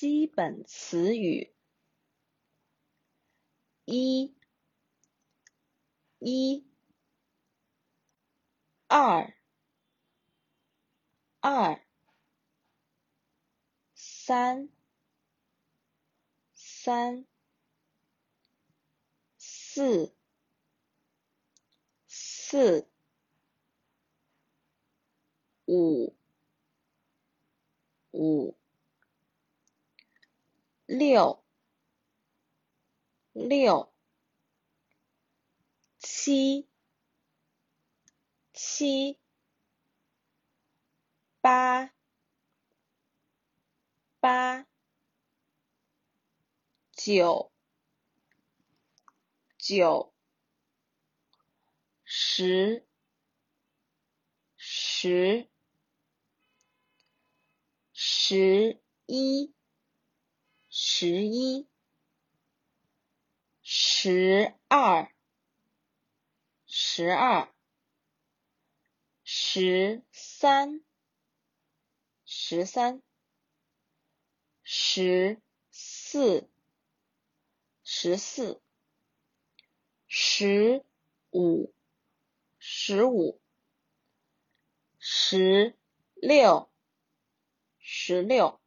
基本词语：一、一、二、二、三、三、四、四、五、五。六，六，七，七，八，八，九，九，十，十，十一。十一、十二、十二、十三、十三、十四、十四、十五、十五、十六、十六。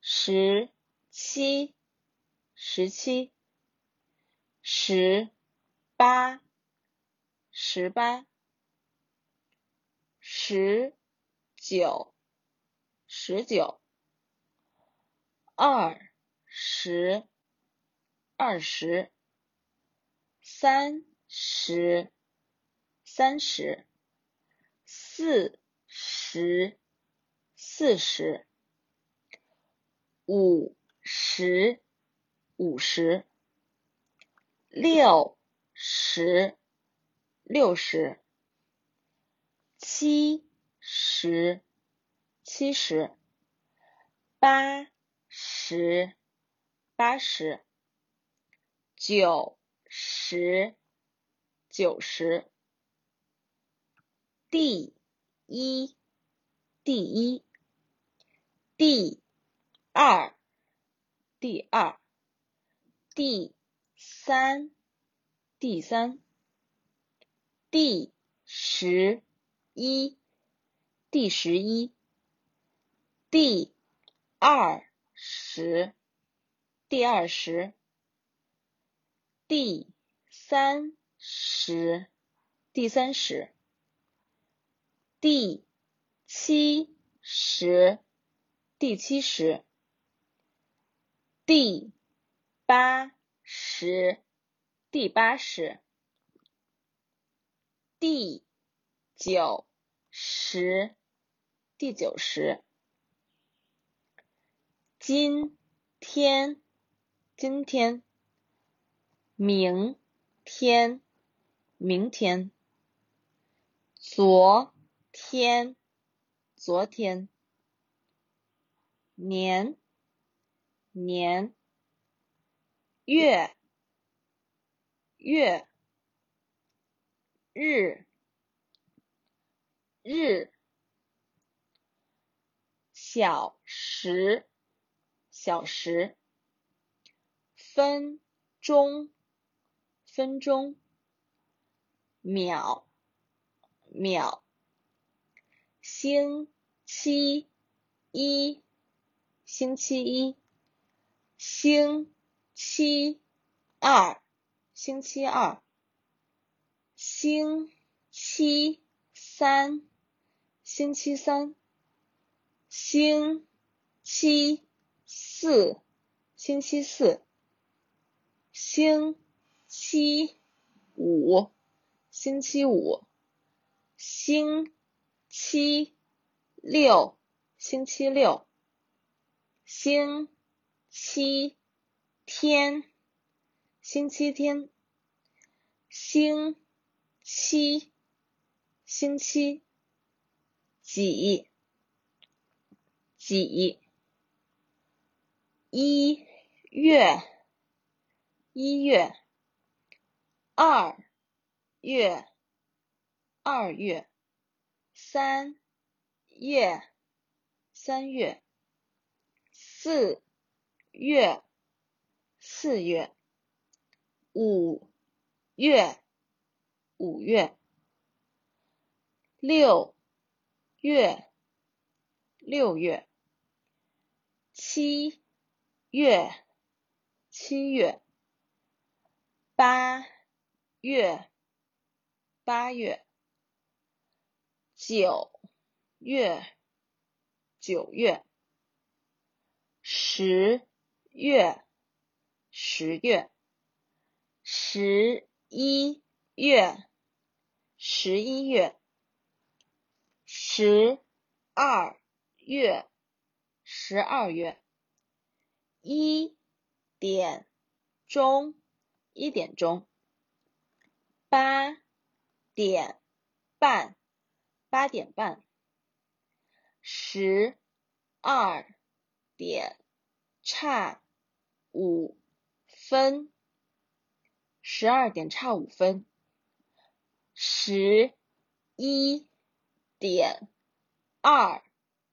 十七，十七，十八，十八，十九，十九，二十，二十，三十，三十，四十，四十。五十，五十，六十，六十，七十，七十，八十，八十，九十，九十，第一，第一，第。二，第二，第三，第三，第十一，第十一，第二十，第二十，第三十，第三十，第七十，第七十。第八十，第八十，第九十，第九十。今天，今天。明天，明天。昨天，昨天。年。年，月，月，日，日，小时，小时，分钟，分钟，秒，秒，星期一，星期一。星期二，星期二，星期三，星期三，星期四，星期四，星期五，星期五，星期六，星期六，星。七天，星期天，星期，星期几，几，一月，一月，二月，二月，三月，三月。四月，四月，五月，五月，六月，六月，七月，七月，八月，八月，九月，九月。十月，十月，十一月，十一月，十二月，十二月，一点钟，一点钟，八点半，八点半，十二。点差五分，十二点差五分，十一点二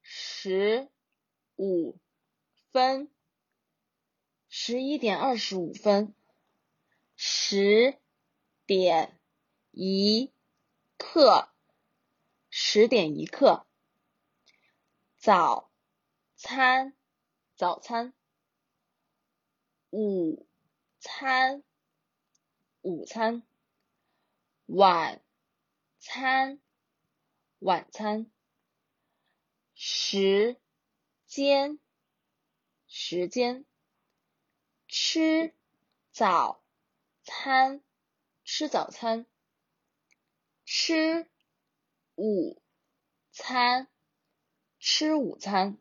十五分，十一点二十五分，十点一刻，十点一刻，早餐。早餐，午餐，午餐，晚餐，晚餐，时间，时间，吃早餐，吃早餐，吃午餐，吃午餐。